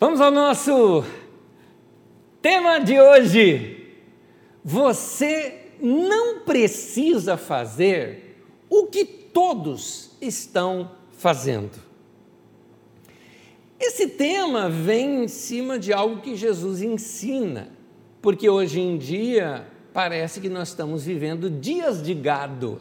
Vamos ao nosso tema de hoje. Você não precisa fazer o que todos estão fazendo. Esse tema vem em cima de algo que Jesus ensina, porque hoje em dia parece que nós estamos vivendo dias de gado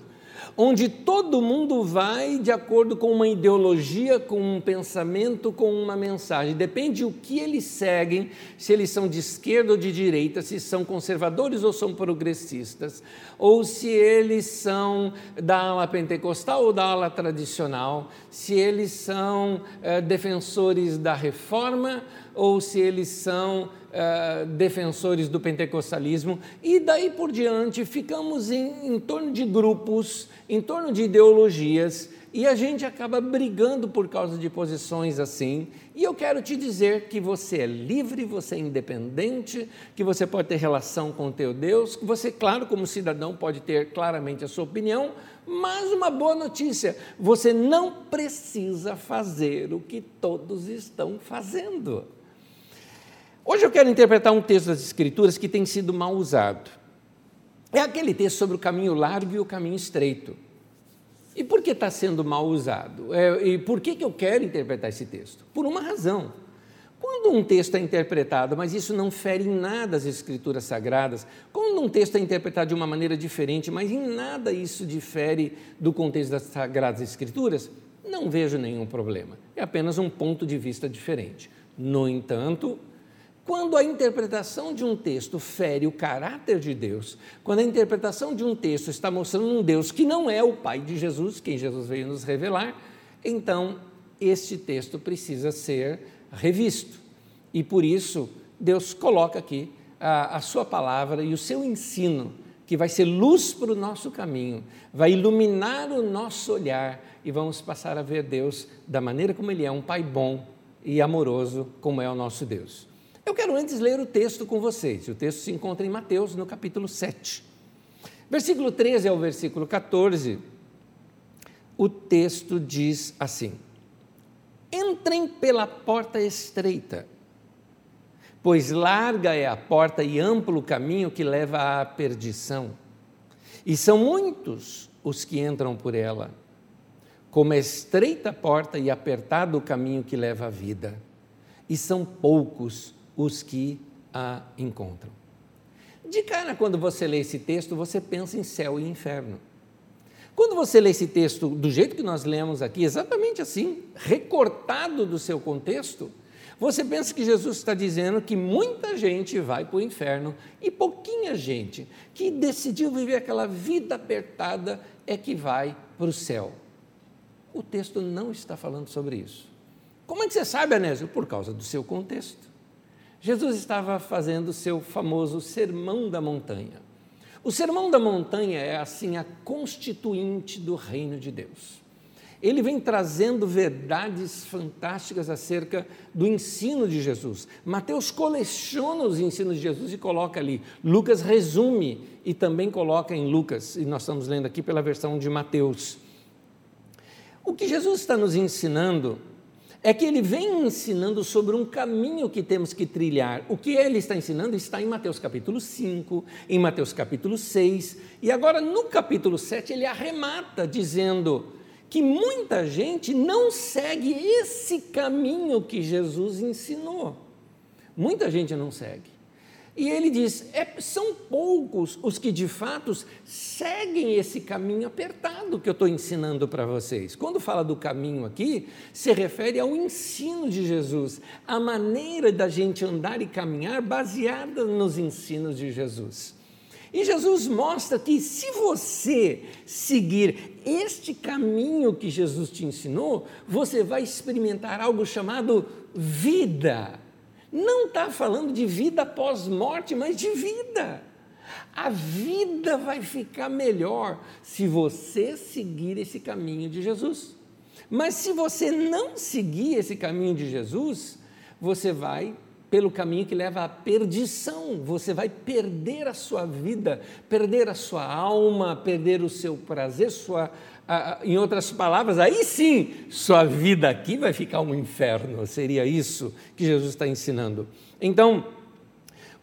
onde todo mundo vai de acordo com uma ideologia, com um pensamento, com uma mensagem. Depende o que eles seguem, se eles são de esquerda ou de direita, se são conservadores ou são progressistas, ou se eles são da ala pentecostal ou da ala tradicional, se eles são é, defensores da reforma ou se eles são uh, defensores do pentecostalismo, e daí por diante ficamos em, em torno de grupos, em torno de ideologias, e a gente acaba brigando por causa de posições assim. E eu quero te dizer que você é livre, você é independente, que você pode ter relação com o teu Deus, que você, claro, como cidadão, pode ter claramente a sua opinião, mas uma boa notícia: você não precisa fazer o que todos estão fazendo. Hoje eu quero interpretar um texto das Escrituras que tem sido mal usado. É aquele texto sobre o caminho largo e o caminho estreito. E por que está sendo mal usado? É, e por que, que eu quero interpretar esse texto? Por uma razão. Quando um texto é interpretado, mas isso não fere em nada as Escrituras Sagradas, quando um texto é interpretado de uma maneira diferente, mas em nada isso difere do contexto das Sagradas Escrituras, não vejo nenhum problema. É apenas um ponto de vista diferente. No entanto, quando a interpretação de um texto fere o caráter de Deus, quando a interpretação de um texto está mostrando um Deus que não é o Pai de Jesus, quem Jesus veio nos revelar, então este texto precisa ser revisto. E por isso, Deus coloca aqui a, a sua palavra e o seu ensino, que vai ser luz para o nosso caminho, vai iluminar o nosso olhar e vamos passar a ver Deus da maneira como Ele é, um Pai bom e amoroso, como é o nosso Deus. Eu quero antes ler o texto com vocês. O texto se encontra em Mateus, no capítulo 7. Versículo 13 ao versículo 14, o texto diz assim: Entrem pela porta estreita, pois larga é a porta e amplo o caminho que leva à perdição, e são muitos os que entram por ela. Como é estreita a porta e apertado o caminho que leva à vida, e são poucos os que a encontram. De cara, quando você lê esse texto, você pensa em céu e inferno. Quando você lê esse texto do jeito que nós lemos aqui, exatamente assim, recortado do seu contexto, você pensa que Jesus está dizendo que muita gente vai para o inferno e pouquinha gente que decidiu viver aquela vida apertada é que vai para o céu. O texto não está falando sobre isso. Como é que você sabe, Anésio? Por causa do seu contexto. Jesus estava fazendo seu famoso Sermão da Montanha. O Sermão da Montanha é assim a constituinte do reino de Deus. Ele vem trazendo verdades fantásticas acerca do ensino de Jesus. Mateus coleciona os ensinos de Jesus e coloca ali. Lucas resume e também coloca em Lucas, e nós estamos lendo aqui pela versão de Mateus. O que Jesus está nos ensinando é que ele vem ensinando sobre um caminho que temos que trilhar. O que ele está ensinando está em Mateus capítulo 5, em Mateus capítulo 6, e agora no capítulo 7 ele arremata dizendo que muita gente não segue esse caminho que Jesus ensinou. Muita gente não segue. E ele diz: é, são poucos os que de fato seguem esse caminho apertado que eu estou ensinando para vocês. Quando fala do caminho aqui, se refere ao ensino de Jesus, a maneira da gente andar e caminhar baseada nos ensinos de Jesus. E Jesus mostra que se você seguir este caminho que Jesus te ensinou, você vai experimentar algo chamado vida não está falando de vida pós-morte, mas de vida. A vida vai ficar melhor se você seguir esse caminho de Jesus. Mas se você não seguir esse caminho de Jesus, você vai pelo caminho que leva à perdição. Você vai perder a sua vida, perder a sua alma, perder o seu prazer, sua em outras palavras, aí sim, sua vida aqui vai ficar um inferno. Seria isso que Jesus está ensinando. Então,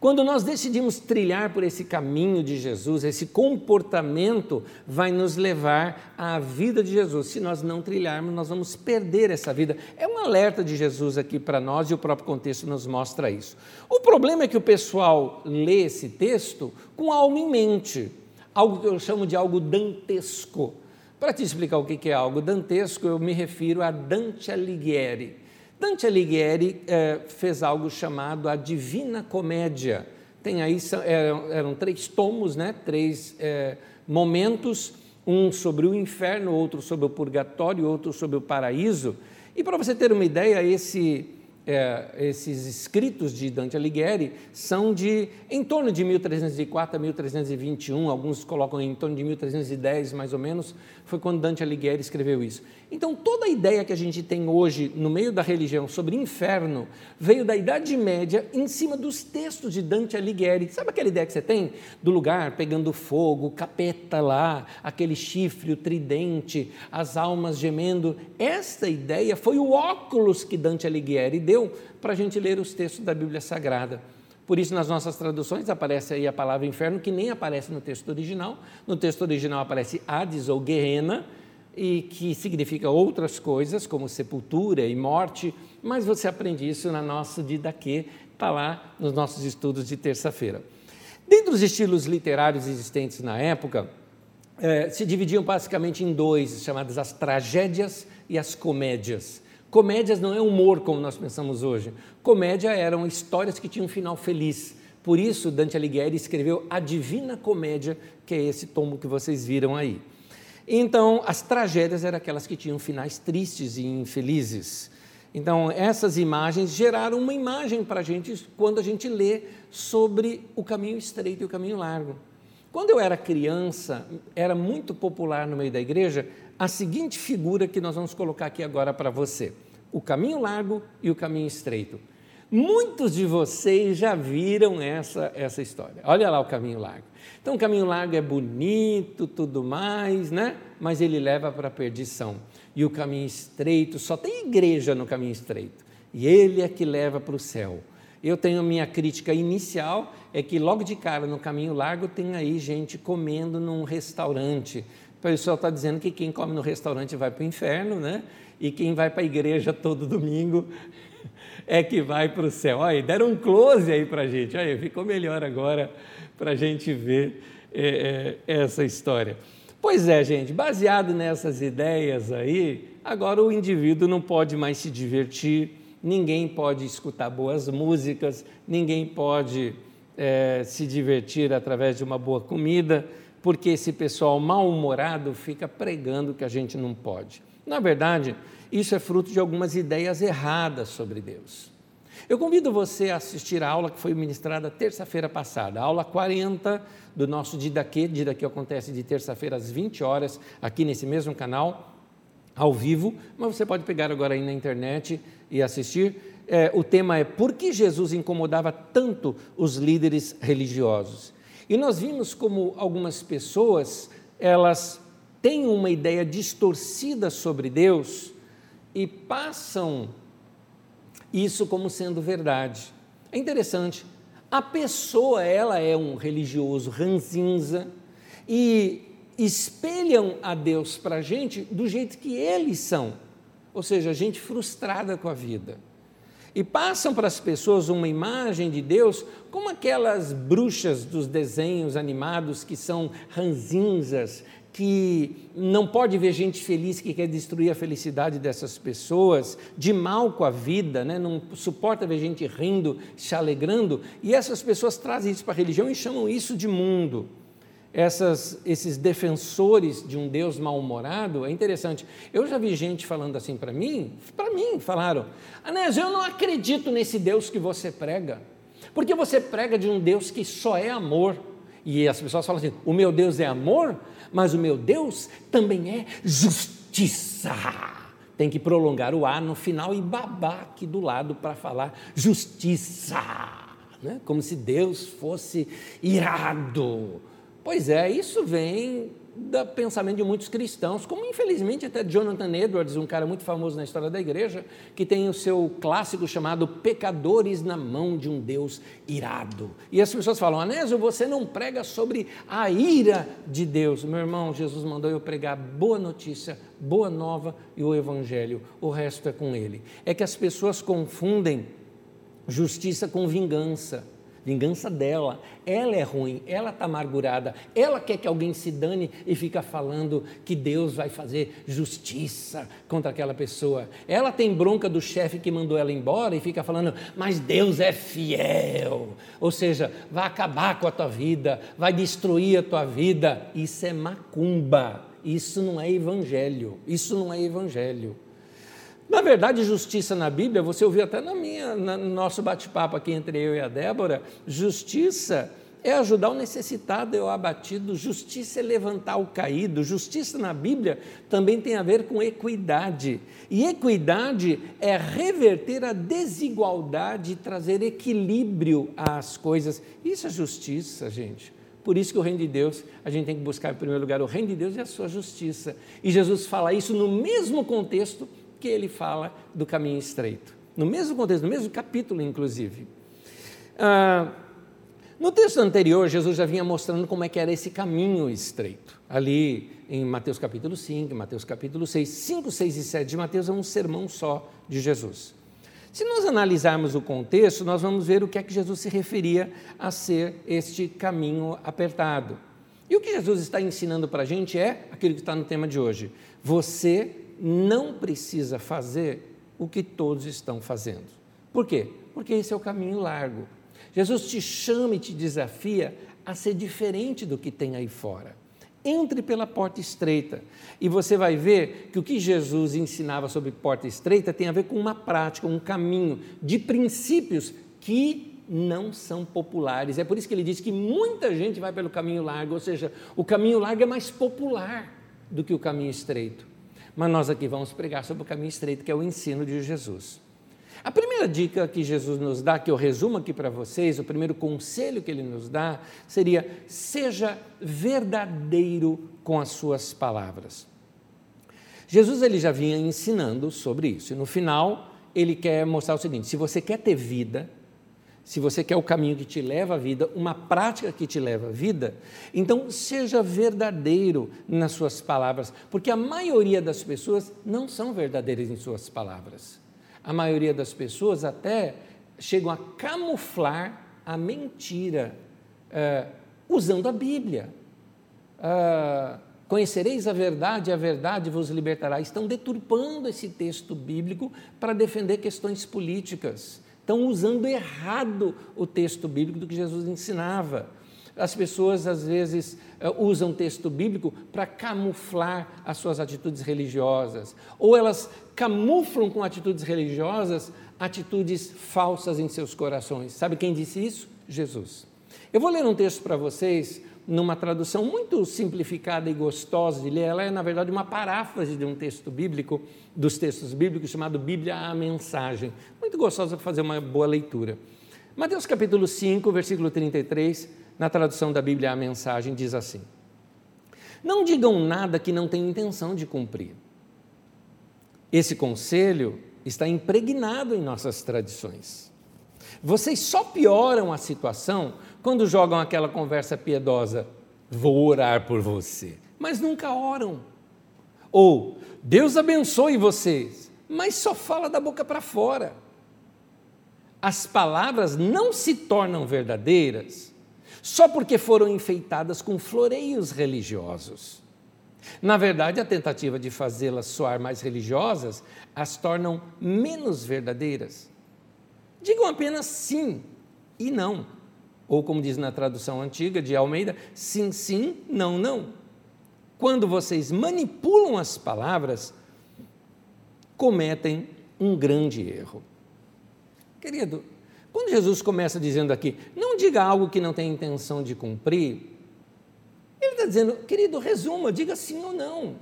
quando nós decidimos trilhar por esse caminho de Jesus, esse comportamento vai nos levar à vida de Jesus. Se nós não trilharmos, nós vamos perder essa vida. É um alerta de Jesus aqui para nós e o próprio contexto nos mostra isso. O problema é que o pessoal lê esse texto com algo em mente, algo que eu chamo de algo dantesco. Para te explicar o que é algo dantesco, eu me refiro a Dante Alighieri. Dante Alighieri é, fez algo chamado a Divina Comédia. Tem aí eram, eram três tomos, né? Três é, momentos, um sobre o inferno, outro sobre o purgatório, outro sobre o paraíso. E para você ter uma ideia, esse é, esses escritos de Dante Alighieri são de em torno de 1304 a 1321, alguns colocam em torno de 1310 mais ou menos, foi quando Dante Alighieri escreveu isso. Então, toda a ideia que a gente tem hoje no meio da religião sobre inferno veio da Idade Média em cima dos textos de Dante Alighieri. Sabe aquela ideia que você tem do lugar pegando fogo, capeta lá, aquele chifre, o tridente, as almas gemendo? Esta ideia foi o óculos que Dante Alighieri deu para a gente ler os textos da Bíblia Sagrada. Por isso, nas nossas traduções aparece aí a palavra inferno, que nem aparece no texto original. No texto original aparece Hades ou Guerrena, e que significa outras coisas, como sepultura e morte, mas você aprende isso na nossa Didaquê, está lá nos nossos estudos de terça-feira. Dentro dos estilos literários existentes na época, eh, se dividiam basicamente em dois, chamadas as tragédias e as comédias. Comédias não é humor como nós pensamos hoje. Comédia eram histórias que tinham um final feliz. Por isso, Dante Alighieri escreveu A Divina Comédia, que é esse tomo que vocês viram aí. Então, as tragédias eram aquelas que tinham finais tristes e infelizes. Então, essas imagens geraram uma imagem para a gente quando a gente lê sobre o caminho estreito e o caminho largo. Quando eu era criança, era muito popular no meio da igreja a seguinte figura que nós vamos colocar aqui agora para você o caminho largo e o caminho estreito. Muitos de vocês já viram essa, essa história. Olha lá o caminho largo. Então, o caminho largo é bonito, tudo mais, né? Mas ele leva para a perdição. E o caminho estreito, só tem igreja no caminho estreito. E ele é que leva para o céu. Eu tenho a minha crítica inicial, é que logo de cara no caminho largo tem aí gente comendo num restaurante. O pessoal está dizendo que quem come no restaurante vai para o inferno, né? e quem vai para a igreja todo domingo é que vai para o céu. Olha, deram um close aí para a gente, olha, ficou melhor agora para a gente ver é, é, essa história. Pois é, gente, baseado nessas ideias aí, agora o indivíduo não pode mais se divertir, ninguém pode escutar boas músicas, ninguém pode é, se divertir através de uma boa comida, porque esse pessoal mal-humorado fica pregando que a gente não pode. Na verdade, isso é fruto de algumas ideias erradas sobre Deus. Eu convido você a assistir a aula que foi ministrada terça-feira passada, a aula 40 do nosso Didaquê. Didaquê acontece de terça-feira às 20 horas, aqui nesse mesmo canal, ao vivo, mas você pode pegar agora aí na internet e assistir. É, o tema é Por que Jesus incomodava tanto os líderes religiosos? E nós vimos como algumas pessoas, elas têm uma ideia distorcida sobre Deus e passam isso como sendo verdade. É interessante. A pessoa, ela é um religioso ranzinza e espelham a Deus para a gente do jeito que eles são, ou seja, gente frustrada com a vida. E passam para as pessoas uma imagem de Deus como aquelas bruxas dos desenhos animados que são ranzinzas, que não pode ver gente feliz que quer destruir a felicidade dessas pessoas, de mal com a vida, né? não suporta ver gente rindo, se alegrando, e essas pessoas trazem isso para a religião e chamam isso de mundo. Essas, esses defensores de um Deus mal-humorado, é interessante. Eu já vi gente falando assim para mim, para mim, falaram: Anésio, eu não acredito nesse Deus que você prega, porque você prega de um Deus que só é amor. E as pessoas falam assim: o meu Deus é amor? Mas o meu Deus também é justiça. Tem que prolongar o A no final e babar aqui do lado para falar justiça, né? como se Deus fosse irado. Pois é, isso vem do pensamento de muitos cristãos, como infelizmente até Jonathan Edwards, um cara muito famoso na história da igreja, que tem o seu clássico chamado Pecadores na mão de um Deus irado. E as pessoas falam, Anésio, você não prega sobre a ira de Deus. Meu irmão, Jesus mandou eu pregar boa notícia, boa nova e o evangelho. O resto é com ele. É que as pessoas confundem justiça com vingança vingança dela. Ela é ruim, ela está amargurada, ela quer que alguém se dane e fica falando que Deus vai fazer justiça contra aquela pessoa. Ela tem bronca do chefe que mandou ela embora e fica falando, mas Deus é fiel. Ou seja, vai acabar com a tua vida, vai destruir a tua vida. Isso é macumba. Isso não é evangelho. Isso não é evangelho. Na verdade, justiça na Bíblia, você ouviu até na minha, no nosso bate-papo aqui entre eu e a Débora, justiça é ajudar o necessitado e o abatido, justiça é levantar o caído, justiça na Bíblia também tem a ver com equidade. E equidade é reverter a desigualdade e trazer equilíbrio às coisas. Isso é justiça, gente. Por isso que o reino de Deus, a gente tem que buscar em primeiro lugar o reino de Deus e a sua justiça. E Jesus fala isso no mesmo contexto que ele fala do caminho estreito. No mesmo contexto, no mesmo capítulo, inclusive. Ah, no texto anterior, Jesus já vinha mostrando como é que era esse caminho estreito. Ali em Mateus capítulo 5, Mateus capítulo 6, 5, 6 e 7 de Mateus é um sermão só de Jesus. Se nós analisarmos o contexto, nós vamos ver o que é que Jesus se referia a ser este caminho apertado. E o que Jesus está ensinando para a gente é aquilo que está no tema de hoje. Você não precisa fazer o que todos estão fazendo. Por quê? Porque esse é o caminho largo. Jesus te chama e te desafia a ser diferente do que tem aí fora. Entre pela porta estreita e você vai ver que o que Jesus ensinava sobre porta estreita tem a ver com uma prática, um caminho de princípios que não são populares. É por isso que ele diz que muita gente vai pelo caminho largo, ou seja, o caminho largo é mais popular do que o caminho estreito. Mas nós aqui vamos pregar sobre o caminho estreito, que é o ensino de Jesus. A primeira dica que Jesus nos dá, que eu resumo aqui para vocês, o primeiro conselho que ele nos dá, seria: seja verdadeiro com as suas palavras. Jesus ele já vinha ensinando sobre isso, e no final ele quer mostrar o seguinte: se você quer ter vida, se você quer o caminho que te leva à vida, uma prática que te leva à vida, então seja verdadeiro nas suas palavras, porque a maioria das pessoas não são verdadeiras em suas palavras. A maioria das pessoas até chegam a camuflar a mentira uh, usando a Bíblia. Uh, Conhecereis a verdade, a verdade vos libertará. Estão deturpando esse texto bíblico para defender questões políticas. Estão usando errado o texto bíblico do que Jesus ensinava. As pessoas, às vezes, eh, usam texto bíblico para camuflar as suas atitudes religiosas, ou elas camuflam com atitudes religiosas atitudes falsas em seus corações. Sabe quem disse isso? Jesus. Eu vou ler um texto para vocês numa tradução muito simplificada e gostosa de ler. Ela é, na verdade, uma paráfrase de um texto bíblico, dos textos bíblicos, chamado Bíblia a Mensagem. Muito gostosa para fazer uma boa leitura. Mateus capítulo 5, versículo 33, na tradução da Bíblia a Mensagem, diz assim: Não digam nada que não tenham intenção de cumprir. Esse conselho está impregnado em nossas tradições. Vocês só pioram a situação quando jogam aquela conversa piedosa, vou orar por você, mas nunca oram. Ou, Deus abençoe vocês, mas só fala da boca para fora. As palavras não se tornam verdadeiras só porque foram enfeitadas com floreios religiosos. Na verdade, a tentativa de fazê-las soar mais religiosas as tornam menos verdadeiras. Digam apenas sim e não ou como diz na tradução antiga de Almeida, sim, sim, não, não. Quando vocês manipulam as palavras, cometem um grande erro. Querido, quando Jesus começa dizendo aqui, não diga algo que não tem intenção de cumprir, ele está dizendo, querido, resuma, diga sim ou não.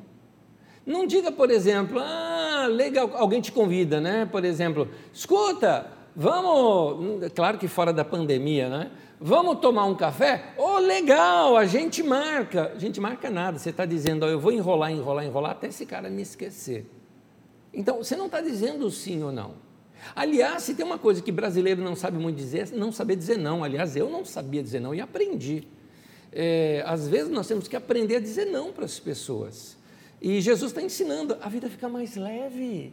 Não diga, por exemplo, ah, legal, alguém te convida, né? Por exemplo, escuta, vamos, claro que fora da pandemia, né? Vamos tomar um café? Oh, legal, a gente marca. A gente marca nada, você está dizendo, oh, eu vou enrolar, enrolar, enrolar até esse cara me esquecer. Então, você não está dizendo sim ou não. Aliás, se tem uma coisa que brasileiro não sabe muito dizer, não saber dizer não. Aliás, eu não sabia dizer não e aprendi. É, às vezes nós temos que aprender a dizer não para as pessoas. E Jesus está ensinando, a vida fica mais leve.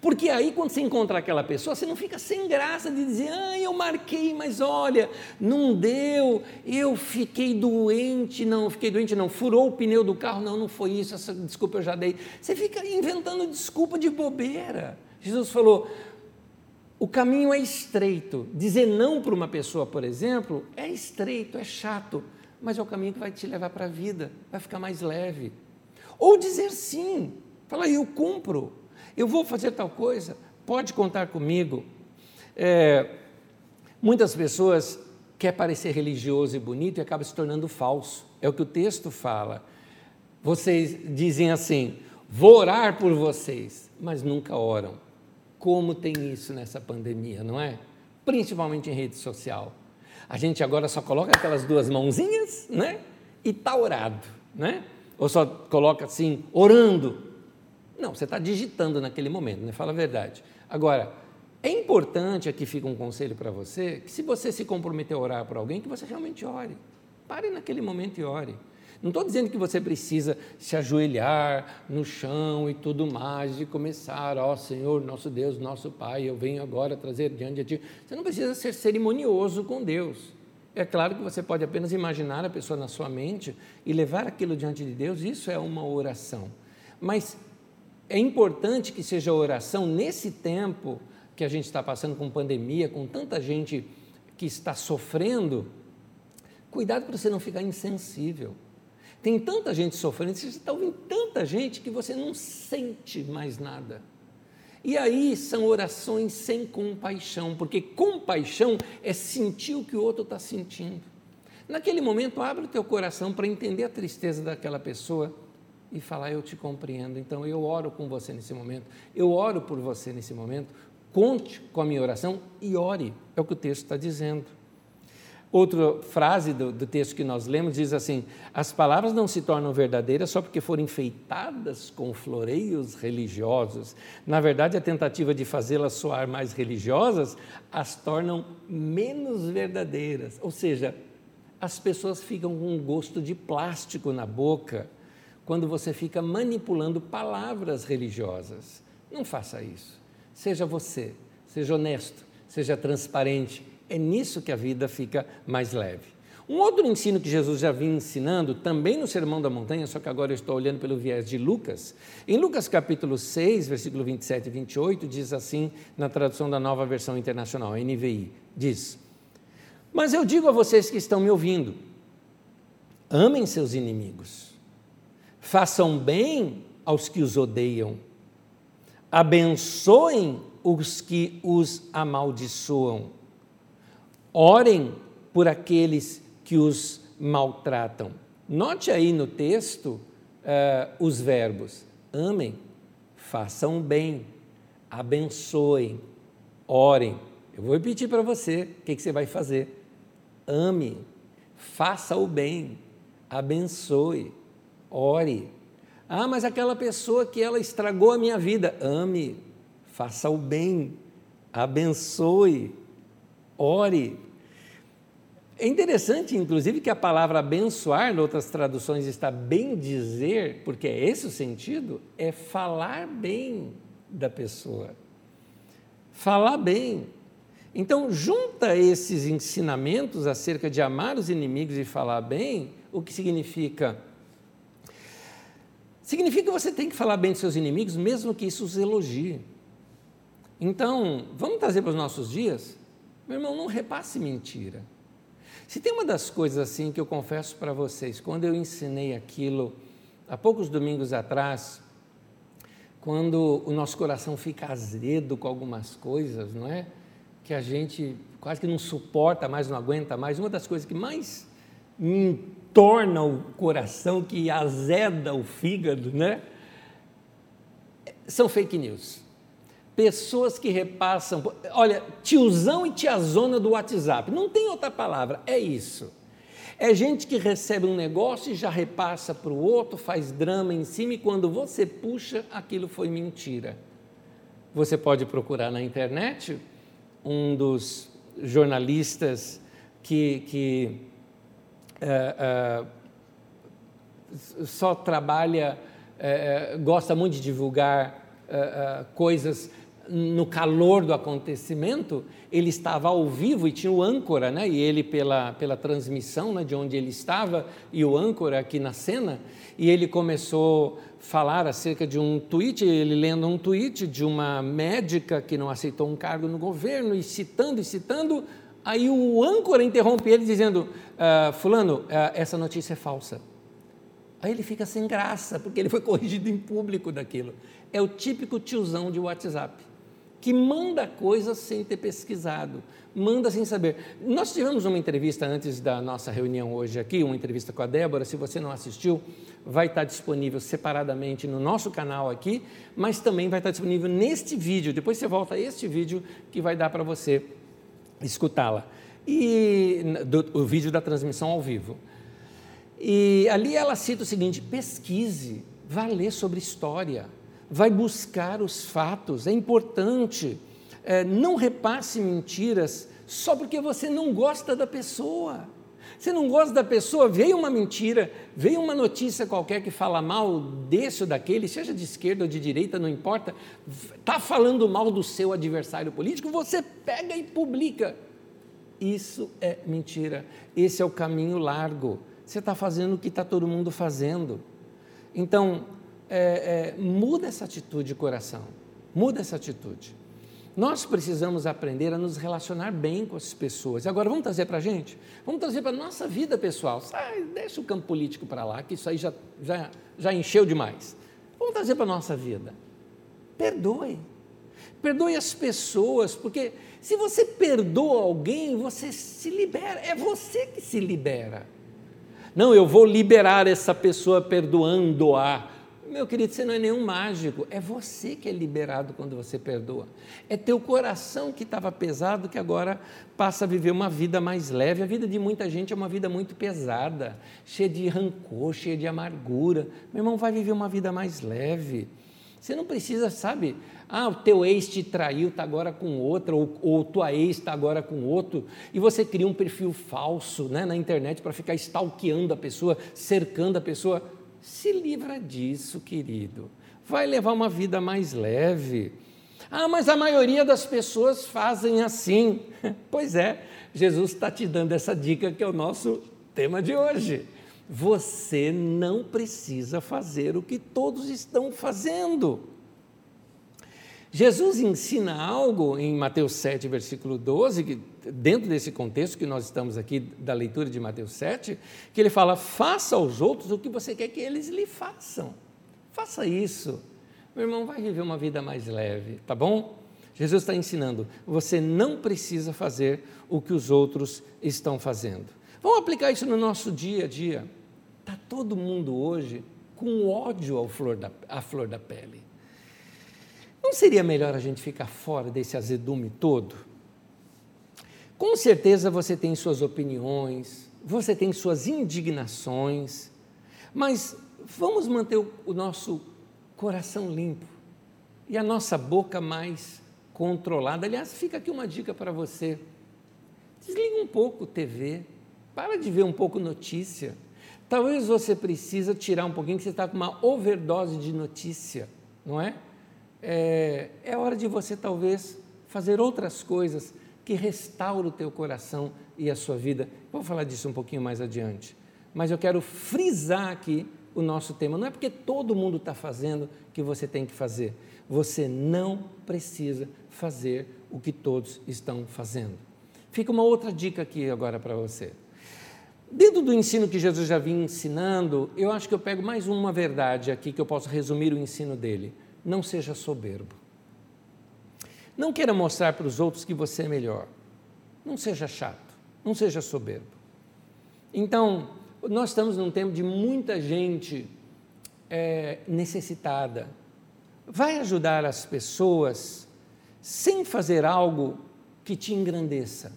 Porque aí, quando você encontra aquela pessoa, você não fica sem graça de dizer, ah, eu marquei, mas olha, não deu, eu fiquei doente, não, fiquei doente, não, furou o pneu do carro, não, não foi isso, essa desculpa eu já dei. Você fica inventando desculpa de bobeira. Jesus falou: o caminho é estreito. Dizer não para uma pessoa, por exemplo, é estreito, é chato, mas é o caminho que vai te levar para a vida, vai ficar mais leve. Ou dizer sim, falar, eu cumpro, eu vou fazer tal coisa, pode contar comigo. É, muitas pessoas querem parecer religioso e bonito e acaba se tornando falso. É o que o texto fala. Vocês dizem assim: vou orar por vocês, mas nunca oram. Como tem isso nessa pandemia, não é? Principalmente em rede social. A gente agora só coloca aquelas duas mãozinhas, né? E está orado, né? Ou só coloca assim, orando, não, você está digitando naquele momento, né? fala a verdade. Agora, é importante, aqui fica um conselho para você, que se você se comprometer a orar por alguém, que você realmente ore. Pare naquele momento e ore. Não estou dizendo que você precisa se ajoelhar no chão e tudo mais, e começar, ó Senhor, nosso Deus, nosso Pai, eu venho agora trazer diante de Ti. Você não precisa ser cerimonioso com Deus. É claro que você pode apenas imaginar a pessoa na sua mente e levar aquilo diante de Deus, isso é uma oração. Mas é importante que seja oração nesse tempo que a gente está passando com pandemia, com tanta gente que está sofrendo. Cuidado para você não ficar insensível. Tem tanta gente sofrendo, você está ouvindo tanta gente que você não sente mais nada. E aí são orações sem compaixão, porque compaixão é sentir o que o outro está sentindo. Naquele momento, abre o teu coração para entender a tristeza daquela pessoa e falar: Eu te compreendo. Então eu oro com você nesse momento, eu oro por você nesse momento. Conte com a minha oração e ore, é o que o texto está dizendo. Outra frase do, do, texto que nós lemos diz assim: As palavras não se tornam verdadeiras só porque foram enfeitadas com floreios religiosos. Na verdade, a tentativa de fazê-las soar mais religiosas as tornam menos verdadeiras. Ou seja, as pessoas ficam com um gosto de plástico na boca quando você fica manipulando palavras religiosas. Não faça isso. Seja você, seja honesto, seja transparente. É nisso que a vida fica mais leve. Um outro ensino que Jesus já vinha ensinando, também no Sermão da Montanha, só que agora eu estou olhando pelo viés de Lucas. Em Lucas capítulo 6, versículo 27 e 28, diz assim, na tradução da nova versão internacional, NVI, diz: Mas eu digo a vocês que estão me ouvindo, amem seus inimigos façam bem aos que os odeiam, abençoem os que os amaldiçoam, orem por aqueles que os maltratam. Note aí no texto uh, os verbos: amem, façam bem, abençoem, orem. Eu vou repetir para você o que, que você vai fazer. Ame, faça o bem, abençoe, ore. Ah, mas aquela pessoa que ela estragou a minha vida, ame, faça o bem, abençoe, ore. É interessante, inclusive, que a palavra abençoar, em outras traduções está bem dizer, porque é esse o sentido, é falar bem da pessoa. Falar bem. Então, junta esses ensinamentos acerca de amar os inimigos e falar bem, o que significa? Significa que você tem que falar bem de seus inimigos, mesmo que isso os elogie. Então, vamos trazer para os nossos dias? Meu irmão, não repasse mentira. Se tem uma das coisas assim que eu confesso para vocês, quando eu ensinei aquilo há poucos domingos atrás, quando o nosso coração fica azedo com algumas coisas, não é? Que a gente quase que não suporta mais, não aguenta mais. Uma das coisas que mais me torna o coração, que azeda o fígado, né? São fake news. Pessoas que repassam, olha, tiozão e tiazona do WhatsApp, não tem outra palavra, é isso. É gente que recebe um negócio e já repassa para o outro, faz drama em cima e quando você puxa, aquilo foi mentira. Você pode procurar na internet um dos jornalistas que, que uh, uh, só trabalha, uh, gosta muito de divulgar coisas no calor do acontecimento, ele estava ao vivo e tinha o âncora, né? e ele pela, pela transmissão né, de onde ele estava, e o âncora aqui na cena, e ele começou a falar acerca de um tweet, ele lendo um tweet de uma médica que não aceitou um cargo no governo, e citando e citando, aí o âncora interrompe ele dizendo, ah, fulano, ah, essa notícia é falsa. Aí ele fica sem graça, porque ele foi corrigido em público daquilo. É o típico tiozão de WhatsApp que manda coisas sem ter pesquisado, manda sem saber. Nós tivemos uma entrevista antes da nossa reunião hoje aqui, uma entrevista com a Débora. Se você não assistiu, vai estar disponível separadamente no nosso canal aqui, mas também vai estar disponível neste vídeo. Depois você volta a este vídeo que vai dar para você escutá-la. E do, o vídeo da transmissão ao vivo. E ali ela cita o seguinte: pesquise, vá ler sobre história vai buscar os fatos, é importante. É, não repasse mentiras só porque você não gosta da pessoa. Você não gosta da pessoa, veio uma mentira, veio uma notícia qualquer que fala mal desse ou daquele, seja de esquerda ou de direita, não importa, está falando mal do seu adversário político, você pega e publica. Isso é mentira. Esse é o caminho largo. Você está fazendo o que está todo mundo fazendo. Então, é, é, muda essa atitude de coração, muda essa atitude. Nós precisamos aprender a nos relacionar bem com as pessoas. Agora vamos trazer para a gente? Vamos trazer para a nossa vida pessoal. Sai, deixa o campo político para lá, que isso aí já, já, já encheu demais. Vamos trazer para a nossa vida. Perdoe. Perdoe as pessoas, porque se você perdoa alguém, você se libera. É você que se libera. Não, eu vou liberar essa pessoa perdoando-a. Meu querido, você não é nenhum mágico, é você que é liberado quando você perdoa. É teu coração que estava pesado que agora passa a viver uma vida mais leve. A vida de muita gente é uma vida muito pesada, cheia de rancor, cheia de amargura. Meu irmão, vai viver uma vida mais leve. Você não precisa, sabe? Ah, o teu ex te traiu, está agora com outra, ou, ou tua ex está agora com outro, e você cria um perfil falso né, na internet para ficar stalkeando a pessoa, cercando a pessoa se livra disso, querido. Vai levar uma vida mais leve. Ah, mas a maioria das pessoas fazem assim. Pois é, Jesus está te dando essa dica que é o nosso tema de hoje. Você não precisa fazer o que todos estão fazendo. Jesus ensina algo em Mateus 7, versículo 12, que, dentro desse contexto que nós estamos aqui da leitura de Mateus 7, que ele fala: faça aos outros o que você quer que eles lhe façam. Faça isso. Meu irmão, vai viver uma vida mais leve, tá bom? Jesus está ensinando: você não precisa fazer o que os outros estão fazendo. Vamos aplicar isso no nosso dia a dia. Está todo mundo hoje com ódio ao flor da, à flor da pele. Não seria melhor a gente ficar fora desse azedume todo? Com certeza você tem suas opiniões, você tem suas indignações, mas vamos manter o, nosso coração limpo e a nossa boca mais controlada. Aliás, fica aqui uma dica para você. Desliga um pouco TV, para de ver um pouco notícia. Talvez você precisa tirar um pouquinho, que você está com uma overdose de notícia, não é? é, é hora de você talvez fazer outras coisas que restauram o teu coração e a sua vida. Vou falar disso um pouquinho mais adiante. Mas eu quero frisar aqui o nosso tema. Não é porque todo mundo está fazendo que você tem que fazer. Você não precisa fazer o que todos estão fazendo. Fica uma outra dica aqui agora para você. Dentro do ensino que Jesus já vinha ensinando, eu acho que eu pego mais uma verdade aqui que eu posso resumir o ensino dele não seja soberbo. Não queira mostrar para os outros que você é melhor. Não seja chato, não seja soberbo. Então, nós estamos num tempo de muita gente é, necessitada. Vai ajudar as pessoas sem fazer algo que te engrandeça.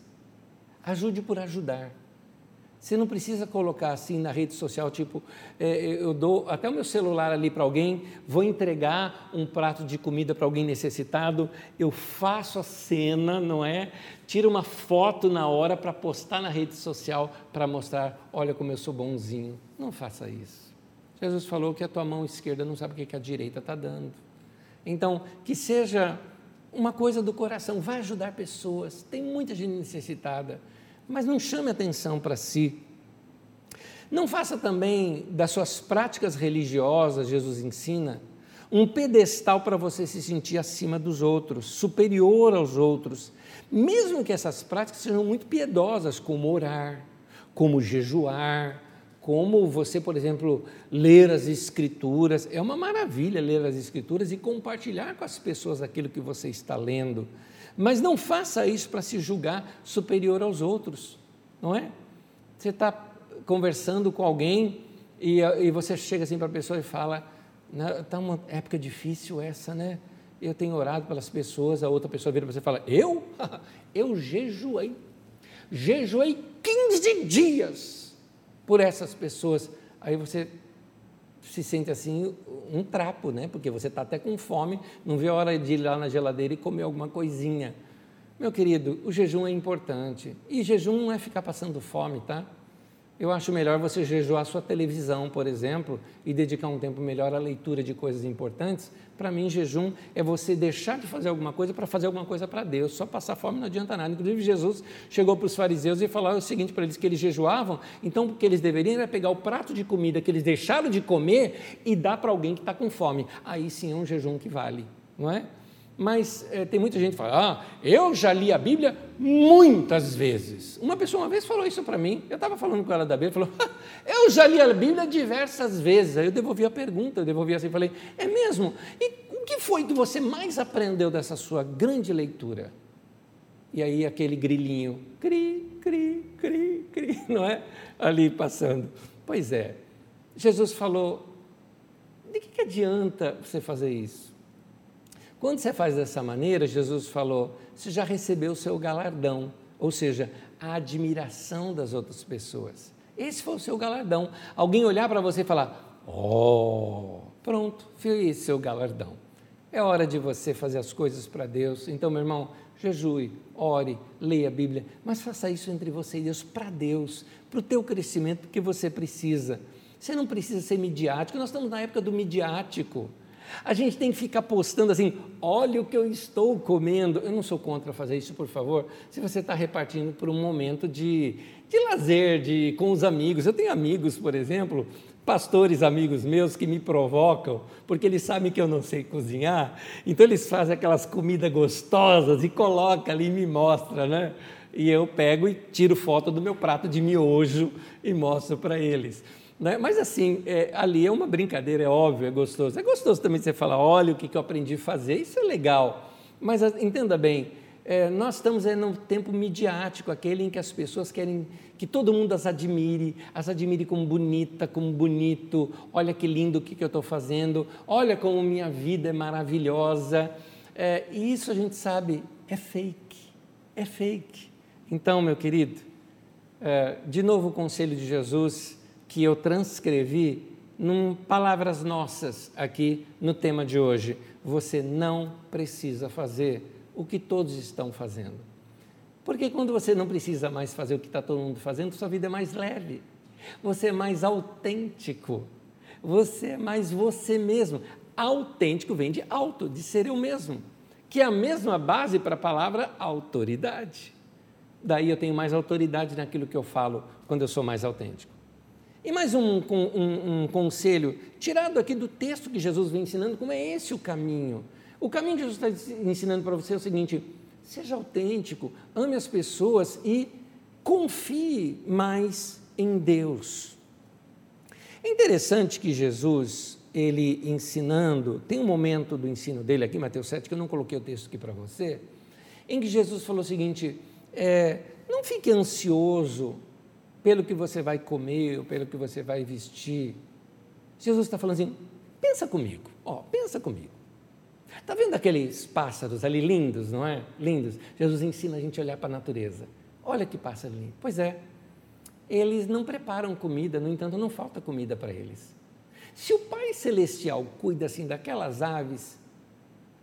Ajude por ajudar. Você não precisa colocar assim na rede social, tipo, é, eu dou até o meu celular ali para alguém, vou entregar um prato de comida para alguém necessitado, eu faço a cena, não é? Tiro uma foto na hora para postar na rede social para mostrar, olha como eu sou bonzinho. Não faça isso. Jesus falou que a tua mão esquerda não sabe o que a direita está dando. Então, que seja uma coisa do coração, vai ajudar pessoas. Tem muita gente necessitada mas não chame atenção para si. Não faça também das suas práticas religiosas, Jesus ensina, um pedestal para você se sentir acima dos outros, superior aos outros, mesmo que essas práticas sejam muito piedosas, como orar, como jejuar, como você, por exemplo, ler as Escrituras. É uma maravilha ler as Escrituras e compartilhar com as pessoas aquilo que você está lendo. Mas não faça isso para se julgar superior aos outros, não é? Você está conversando com alguém e, e você chega assim para a pessoa e fala: está uma época difícil essa, né? Eu tenho orado pelas pessoas, a outra pessoa vira para você e fala: Eu? Eu jejuei. Jejuei 15 dias por essas pessoas. Aí você se sente assim um trapo, né? Porque você está até com fome, não vê a hora de ir lá na geladeira e comer alguma coisinha. Meu querido, o jejum é importante. E jejum não é ficar passando fome, tá? Eu acho melhor você jejuar sua televisão, por exemplo, e dedicar um tempo melhor à leitura de coisas importantes. Para mim, jejum é você deixar de fazer alguma coisa para fazer alguma coisa para Deus. Só passar fome não adianta nada. Inclusive, Jesus chegou para os fariseus e falou o seguinte para eles: que eles jejuavam, então o que eles deveriam era pegar o prato de comida que eles deixaram de comer e dar para alguém que está com fome. Aí sim é um jejum que vale, não é? Mas é, tem muita gente que fala, ah, eu já li a Bíblia muitas vezes. Uma pessoa uma vez falou isso para mim, eu estava falando com ela da Bíblia, falou, ah, eu já li a Bíblia diversas vezes. Aí eu devolvi a pergunta, eu devolvi assim, falei, é mesmo? E o que foi que você mais aprendeu dessa sua grande leitura? E aí aquele grilinho, cri, cri, cri, cri, não é? Ali passando. Pois é, Jesus falou, de que, que adianta você fazer isso? Quando você faz dessa maneira, Jesus falou, você já recebeu o seu galardão, ou seja, a admiração das outras pessoas. Esse foi o seu galardão. Alguém olhar para você e falar: Oh, pronto, foi esse seu galardão. É hora de você fazer as coisas para Deus. Então, meu irmão, jejue, ore, leia a Bíblia, mas faça isso entre você e Deus, para Deus, para o teu crescimento que você precisa. Você não precisa ser midiático, nós estamos na época do midiático. A gente tem que ficar postando assim: olha o que eu estou comendo. Eu não sou contra fazer isso, por favor. Se você está repartindo por um momento de, de lazer, de, com os amigos. Eu tenho amigos, por exemplo, pastores amigos meus que me provocam, porque eles sabem que eu não sei cozinhar, então eles fazem aquelas comidas gostosas e colocam ali e me mostra, né? E eu pego e tiro foto do meu prato de miojo e mostro para eles. Né? Mas assim, é, ali é uma brincadeira, é óbvio, é gostoso. É gostoso também você falar, olha o que, que eu aprendi a fazer, isso é legal. Mas entenda bem, é, nós estamos é, num tempo midiático, aquele em que as pessoas querem que todo mundo as admire, as admire como bonita, como bonito, olha que lindo o que, que eu estou fazendo, olha como minha vida é maravilhosa. É, e isso a gente sabe, é fake, é fake. Então, meu querido, é, de novo o conselho de Jesus, que eu transcrevi em palavras nossas aqui no tema de hoje. Você não precisa fazer o que todos estão fazendo. Porque quando você não precisa mais fazer o que está todo mundo fazendo, sua vida é mais leve, você é mais autêntico, você é mais você mesmo. Autêntico vem de alto, de ser eu mesmo, que é a mesma base para a palavra autoridade. Daí eu tenho mais autoridade naquilo que eu falo quando eu sou mais autêntico. E mais um, um, um, conselho, tirado aqui do texto que Jesus vem ensinando, como é esse o caminho. O caminho que Jesus está ensinando para você é o seguinte: seja autêntico, ame as pessoas e confie mais em Deus. É interessante que Jesus, ele ensinando, tem um momento do ensino dele aqui, Mateus 7, que eu não coloquei o texto aqui para você, em que Jesus falou o seguinte: é, não fique ansioso pelo que você vai comer, ou pelo que você vai vestir. Jesus está falando assim: pensa comigo, ó, pensa comigo. Está vendo aqueles pássaros ali lindos, não é? Lindos. Jesus ensina a gente a olhar para a natureza. Olha que pássaro lindo. Pois é, eles não preparam comida, no entanto, não falta comida para eles. Se o Pai Celestial cuida assim daquelas aves,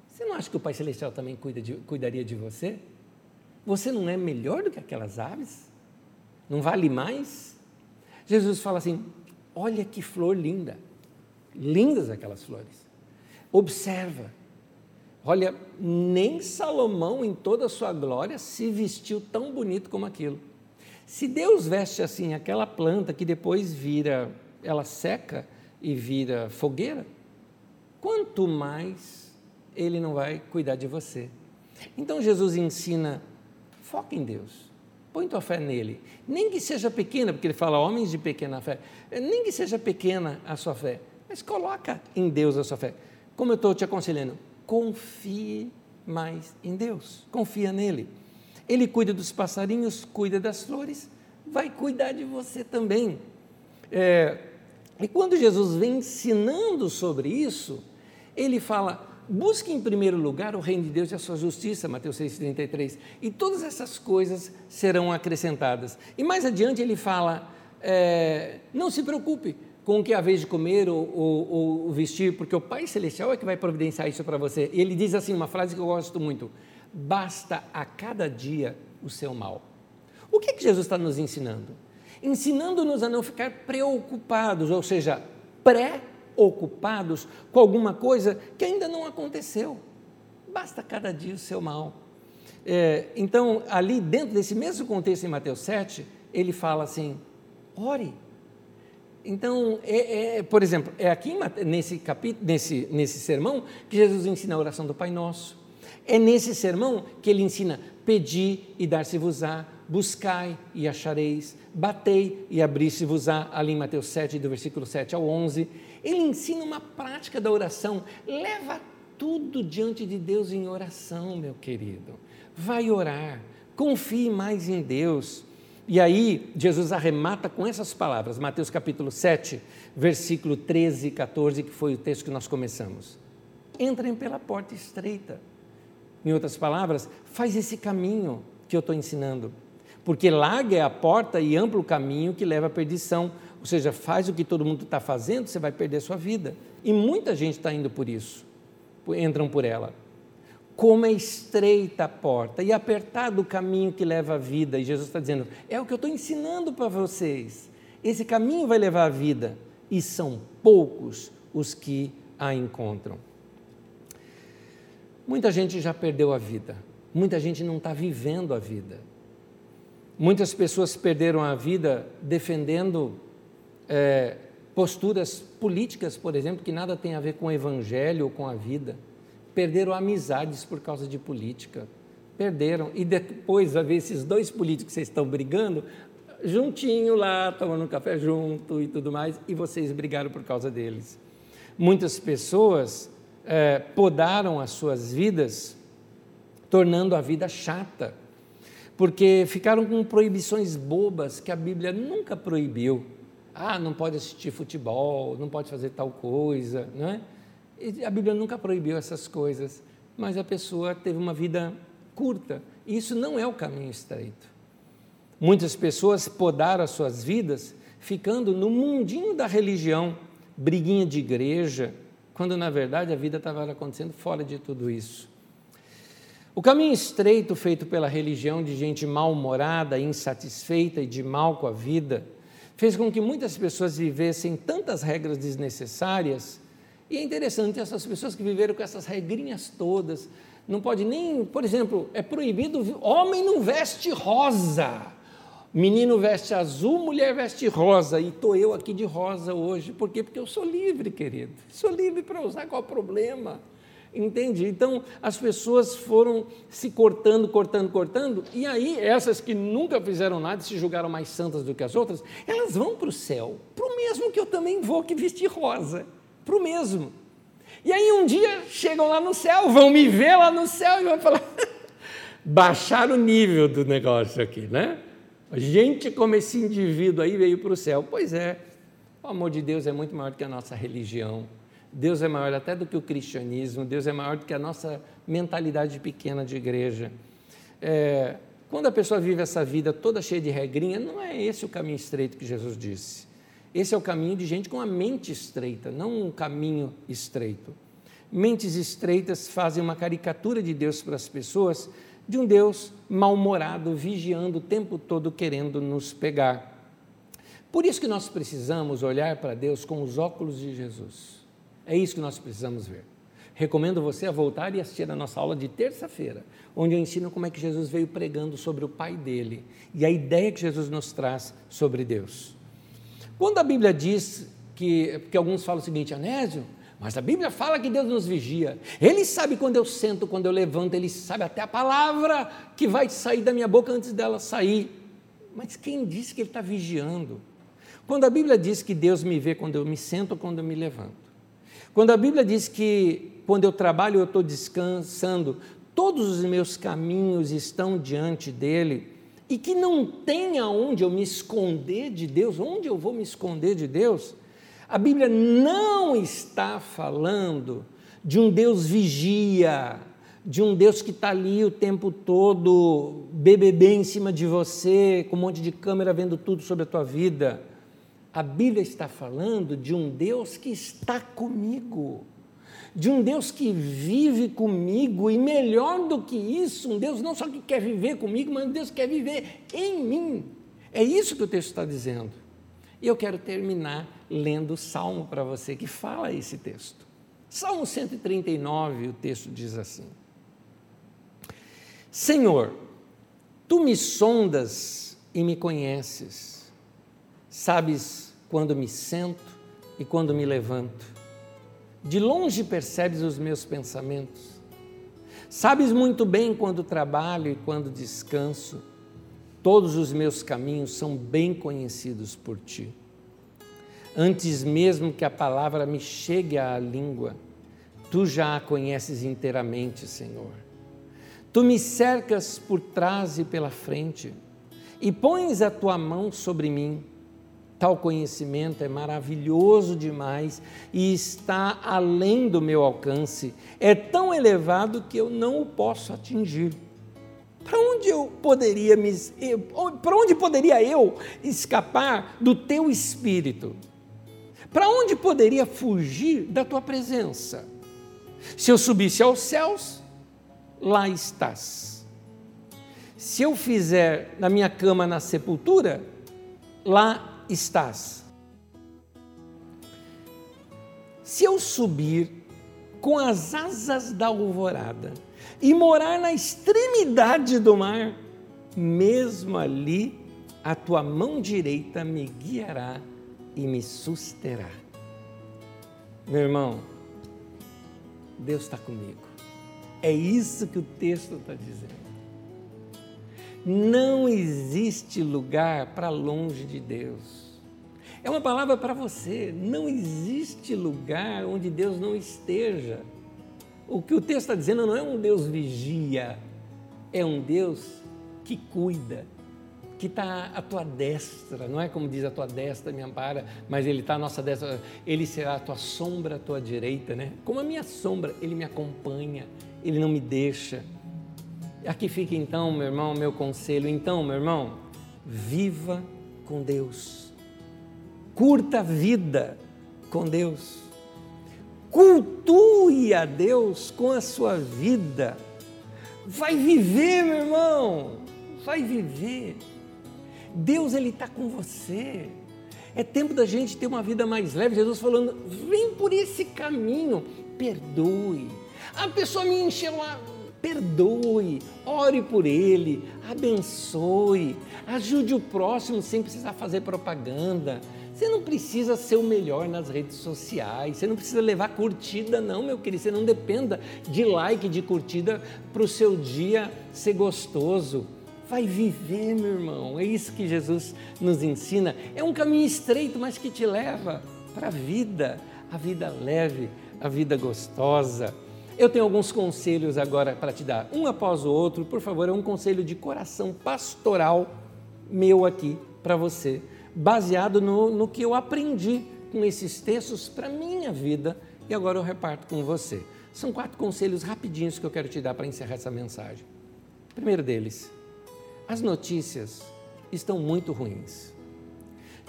você não acha que o Pai Celestial também cuida de, cuidaria de você? Você não é melhor do que aquelas aves? Não vale mais? Jesus fala assim: olha que flor linda. Lindas aquelas flores. Observa. Olha, nem Salomão, em toda a sua glória, se vestiu tão bonito como aquilo. Se Deus veste assim aquela planta que depois vira, ela seca e vira fogueira, quanto mais Ele não vai cuidar de você. Então Jesus ensina: foca em Deus, põe tua fé nele, nem que seja pequena, porque ele fala homens de pequena fé, nem que seja pequena a sua fé, mas coloca em Deus a sua fé. Como eu estou te aconselhando, confie mais em Deus, confia nele. Ele cuida dos passarinhos, cuida das flores, vai cuidar de você também. É, e quando Jesus vem ensinando sobre isso, ele fala: busque em primeiro lugar o reino de Deus e a sua justiça, Mateus 6,33, e todas essas coisas serão acrescentadas. E mais adiante ele fala: é, não se preocupe com o que é a vez de comer ou, ou, ou, vestir, porque o Pai Celestial é que vai providenciar isso para você. E ele diz assim, uma frase que eu gosto muito: basta a cada dia o seu mal. O que, que Jesus está nos ensinando? Ensinando-nos a não ficar preocupados, ou seja, pré-ocupados com alguma coisa que ainda não aconteceu. Basta cada dia o seu mal. É, então, ali dentro desse mesmo contexto em Mateus 7, ele fala assim: ore. Então, é, é, por exemplo, é aqui nesse capítulo, nesse, nesse sermão, que Jesus ensina a oração do Pai Nosso. É nesse sermão que ele ensina: pedi e dar-se-vos-á, buscai e achareis, batei e abri-se-vos-á, ali em Mateus 7, do versículo 7 ao 11. Ele ensina uma prática da oração. Leva tudo diante de Deus em oração, meu querido. Vai orar, confie mais em Deus. E aí, Jesus arremata com essas palavras, Mateus capítulo 7, versículo 13 e 14, que foi o texto que nós começamos. Entrem pela porta estreita. Em outras palavras, faz esse caminho que eu estou ensinando. Porque larga é a porta e amplo o caminho que leva à perdição. Ou seja, faz o que todo mundo está fazendo, você vai perder sua vida. E muita gente está indo por isso, entram por ela. Como é estreita a porta e apertado o caminho que leva à vida. E Jesus está dizendo: é o que eu estou ensinando para vocês. Esse caminho vai levar à vida. E são poucos os que a encontram. Muita gente já perdeu a vida. Muita gente não está vivendo a vida Muitas pessoas perderam a vida defendendo é, posturas políticas, por exemplo, que nada tem a ver com o evangelho ou com a vida. Perderam amizades por causa de política. Perderam. E depois vai ver esses dois políticos que vocês estão brigando, juntinho lá, tomando um café junto e tudo mais, e vocês brigaram por causa deles. Muitas pessoas é, podaram as suas vidas, tornando a vida chata porque ficaram com proibições bobas que a Bíblia nunca proibiu. Ah, não pode assistir futebol, não pode fazer tal coisa, não é? A Bíblia nunca proibiu essas coisas, mas a pessoa teve uma vida curta, e isso não é o caminho estreito. Muitas pessoas podaram as suas vidas ficando no mundinho da religião, briguinha de igreja, quando na verdade a vida estava acontecendo fora de tudo isso. O caminho estreito feito pela religião de gente mal-humorada, insatisfeita e de mal com a vida, fez com que muitas pessoas vivessem tantas regras desnecessárias. E é interessante, essas pessoas que viveram com essas regrinhas todas, não pode nem, por exemplo, é proibido, homem não veste rosa, menino veste azul, mulher veste rosa, e estou eu aqui de rosa hoje, por quê? Porque eu sou livre, querido, sou livre para usar, qual o problema? Entende? Então as pessoas foram se cortando, cortando, cortando, e aí essas que nunca fizeram nada e se julgaram mais santas do que as outras, elas vão para o céu, para o mesmo que eu também vou, que vestir rosa, para o mesmo. E aí um dia chegam lá no céu, vão me ver lá no céu e vão falar: baixar o nível do negócio aqui, né? Gente como esse indivíduo aí veio para o céu. Pois é, o amor de Deus é muito maior do que a nossa religião Deus é maior até do que o cristianismo, Deus é maior do que a nossa mentalidade pequena de igreja. É, quando a pessoa vive essa vida toda cheia de regrinha, não é esse o caminho estreito que Jesus disse. Esse é o caminho de gente com a mente estreita, não um caminho estreito. Mentes estreitas fazem uma caricatura de Deus para as pessoas, de um Deus mal-humorado, vigiando o tempo todo, querendo nos pegar. Por isso que nós precisamos olhar para Deus com os óculos de Jesus. É isso que nós precisamos ver. Recomendo você a voltar e assistir a nossa aula de terça-feira, onde eu ensino como é que Jesus veio pregando sobre o Pai dele e a ideia que Jesus nos traz sobre Deus. Quando a Bíblia diz que, porque alguns falam o seguinte, Anésio, mas a Bíblia fala que Deus nos vigia. Ele sabe quando eu sento, quando eu levanto, ele sabe até a palavra que vai sair da minha boca antes dela sair. Mas quem disse que ele está vigiando? Quando a Bíblia diz que Deus me vê quando eu me sento quando eu me levanto, quando a Bíblia diz que quando eu trabalho eu estou descansando, todos os meus caminhos estão diante dele e que não tem aonde eu me esconder de Deus, onde eu vou me esconder de Deus? A Bíblia não está falando de um Deus vigia, de um Deus que está ali o tempo todo, BBB em cima de você, com um monte de câmera vendo tudo sobre a tua vida. A Bíblia está falando de um Deus que está comigo, de um Deus que vive comigo, e melhor do que isso, um Deus não só que quer viver comigo, mas um Deus que quer viver em mim. É isso que o texto está dizendo. E eu quero terminar lendo o salmo para você que fala esse texto. Salmo 139, o texto diz assim: Senhor, tu me sondas e me conheces Sabes quando me sento e quando me levanto. De longe percebes os meus pensamentos. Sabes muito bem quando trabalho e quando descanso. Todos os meus caminhos são bem conhecidos por ti. Antes mesmo que a palavra me chegue à língua, tu já a conheces inteiramente, Senhor. Tu me cercas por trás e pela frente e pões a tua mão sobre mim Tal conhecimento é maravilhoso demais e está além do meu alcance. É tão elevado que eu não o posso atingir. Para onde eu poderia me para onde poderia eu escapar do teu espírito? Para onde poderia fugir da tua presença? Se eu subisse aos céus, lá estás. Se eu fizer na minha cama na sepultura, lá estás? Se eu subir com as asas da alvorada e morar na extremidade do mar, mesmo ali a tua mão direita me guiará e me susterá. Meu irmão, Deus está comigo. É isso que o texto está dizendo. Não existe lugar para longe de Deus. É uma palavra para você. Não existe lugar onde Deus não esteja. O que o texto está dizendo não é um Deus vigia, é um Deus que cuida, que está à tua destra, não é como diz a tua destra me ampara, mas Ele está à nossa destra, Ele será a tua sombra à tua direita, né? Como a minha sombra, Ele me acompanha, Ele não me deixa. Aqui fica então, meu irmão, meu conselho. Então, meu irmão, viva com Deus. Curta a vida com Deus. Cultue a Deus com a sua vida. Vai viver, meu irmão. Vai viver. Deus, Ele está com você. É tempo da gente ter uma vida mais leve. Jesus falando, vem por esse caminho, perdoe. A pessoa me encheu lá, perdoe, ore por ele, abençoe, ajude o próximo sem precisar fazer propaganda. Você não precisa ser o melhor nas redes sociais, você não precisa levar curtida, não, meu querido. Você não dependa de like, de curtida para o seu dia ser gostoso. Vai viver, meu irmão. É isso que Jesus nos ensina. É um caminho estreito, mas que te leva para a vida, a vida leve, a vida gostosa. Eu tenho alguns conselhos agora para te dar, um após o outro, por favor, é um conselho de coração pastoral meu aqui para você, baseado no, no que eu aprendi com esses textos para minha vida e agora eu reparto com você. São quatro conselhos rapidinhos que eu quero te dar para encerrar essa mensagem. Primeiro deles, as notícias estão muito ruins.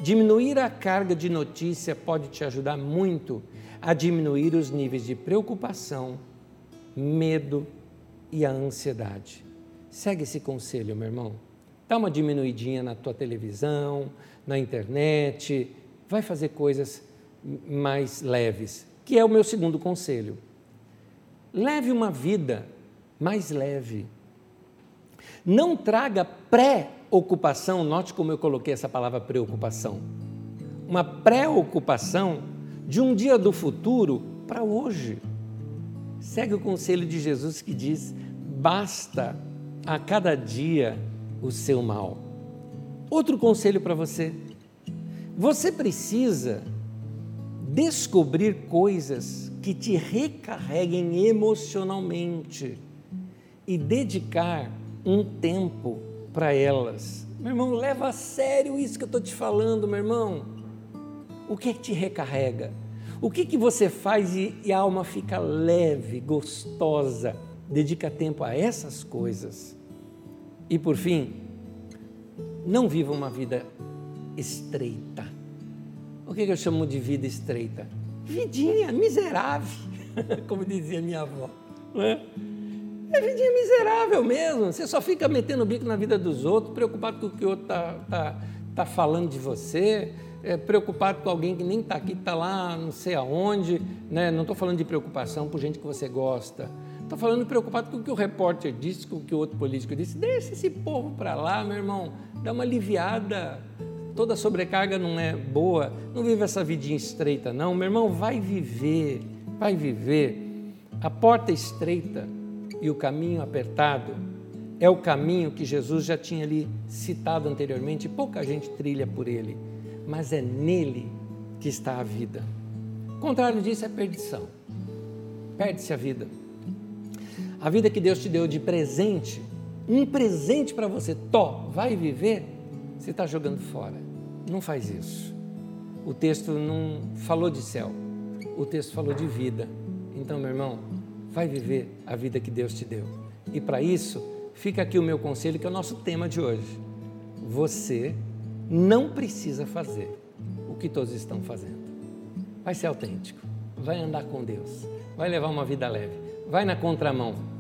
Diminuir a carga de notícia pode te ajudar muito a diminuir os níveis de preocupação, medo e a ansiedade. Segue esse conselho, meu irmão. Dá uma diminuidinha na tua televisão, na internet, vai fazer coisas mais leves, que é o meu segundo conselho. Leve uma vida mais leve. Não traga pré-ocupação, note como eu coloquei essa palavra preocupação. Uma pré-ocupação de um dia do futuro para hoje. Segue o conselho de Jesus que diz: basta a cada dia o seu mal. Outro conselho para você: você precisa descobrir coisas que te recarreguem emocionalmente e dedicar um tempo para elas. Meu irmão, leva a sério isso que eu estou te falando, meu irmão. O que é que te recarrega? O que, que você faz e, e a alma fica leve, gostosa? Dedica tempo a essas coisas. E por fim, não viva uma vida estreita. O que, eu chamo de vida estreita? Vidinha miserável, como dizia minha avó. É? É vidinha miserável mesmo. Você só fica metendo o bico na vida dos outros, preocupado com o que o outro está tá, tá falando de você, é, preocupado com alguém que nem está aqui, está lá não sei aonde. Né? Não estou falando de preocupação por gente que você gosta. Estou falando preocupado com o que o repórter disse, com o que o outro político disse. Deixa esse povo para lá, meu irmão. Dá uma aliviada. Toda sobrecarga não é boa. Não vive essa vidinha estreita, não. Meu irmão, vai viver. Vai viver. A porta estreita e o caminho apertado é o caminho que Jesus já tinha ali citado anteriormente, pouca gente trilha por ele, mas é nele que está a vida. O contrário disso é perdição. Perde-se a vida. A vida que Deus te deu de presente, um presente para você, to, vai viver, você está jogando fora. Não faz isso. O texto não falou de céu, o texto falou de vida. Então, meu irmão, vai viver a vida que Deus te deu. E para isso, fica aqui o meu conselho, que é o nosso tema de hoje. Você não precisa fazer o que todos estão fazendo. Vai ser autêntico, vai andar com Deus, vai levar uma vida leve, vai na contramão,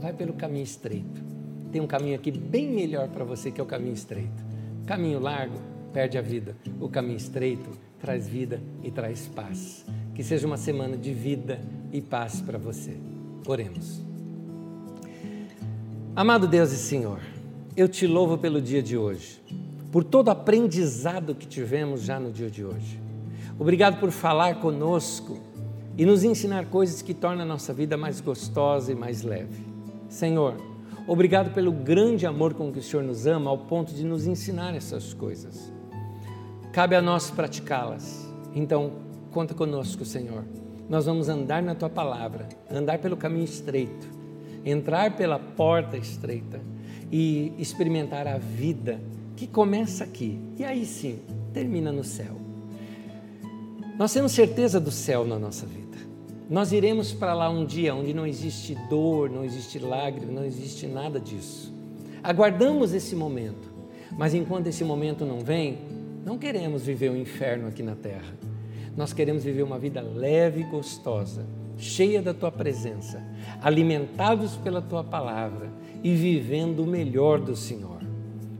vai pelo caminho estreito. Tem um caminho aqui bem melhor para você que é o caminho estreito. Caminho largo perde a vida, o caminho estreito traz vida e traz paz. Que seja uma semana de vida e paz para você. Oremos. Amado Deus e Senhor, eu te louvo pelo dia de hoje, por todo o aprendizado que tivemos já no dia de hoje. Obrigado por falar conosco e nos ensinar coisas que tornam a nossa vida mais gostosa e mais leve. Senhor, obrigado pelo grande amor com que o Senhor nos ama ao ponto de nos ensinar essas coisas. Cabe a nós praticá-las. Então, conta conosco, Senhor nós vamos andar na tua palavra, andar pelo caminho estreito, entrar pela porta estreita e experimentar a vida que começa aqui e aí sim termina no céu. Nós temos certeza do céu na nossa vida. Nós iremos para lá um dia onde não existe dor, não existe lágrima, não existe nada disso. Aguardamos esse momento, mas enquanto esse momento não vem, não queremos viver o um inferno aqui na terra nós queremos viver uma vida leve e gostosa, cheia da tua presença, alimentados pela tua palavra e vivendo o melhor do Senhor.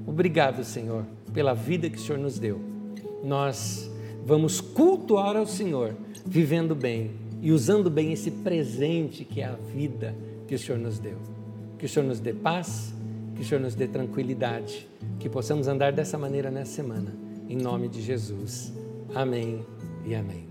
Obrigado, Senhor, pela vida que o Senhor nos deu. Nós vamos cultuar ao Senhor, vivendo bem e usando bem esse presente que é a vida que o Senhor nos deu. Que o Senhor nos dê paz, que o Senhor nos dê tranquilidade, que possamos andar dessa maneira nessa semana. Em nome de Jesus. Amém e amém.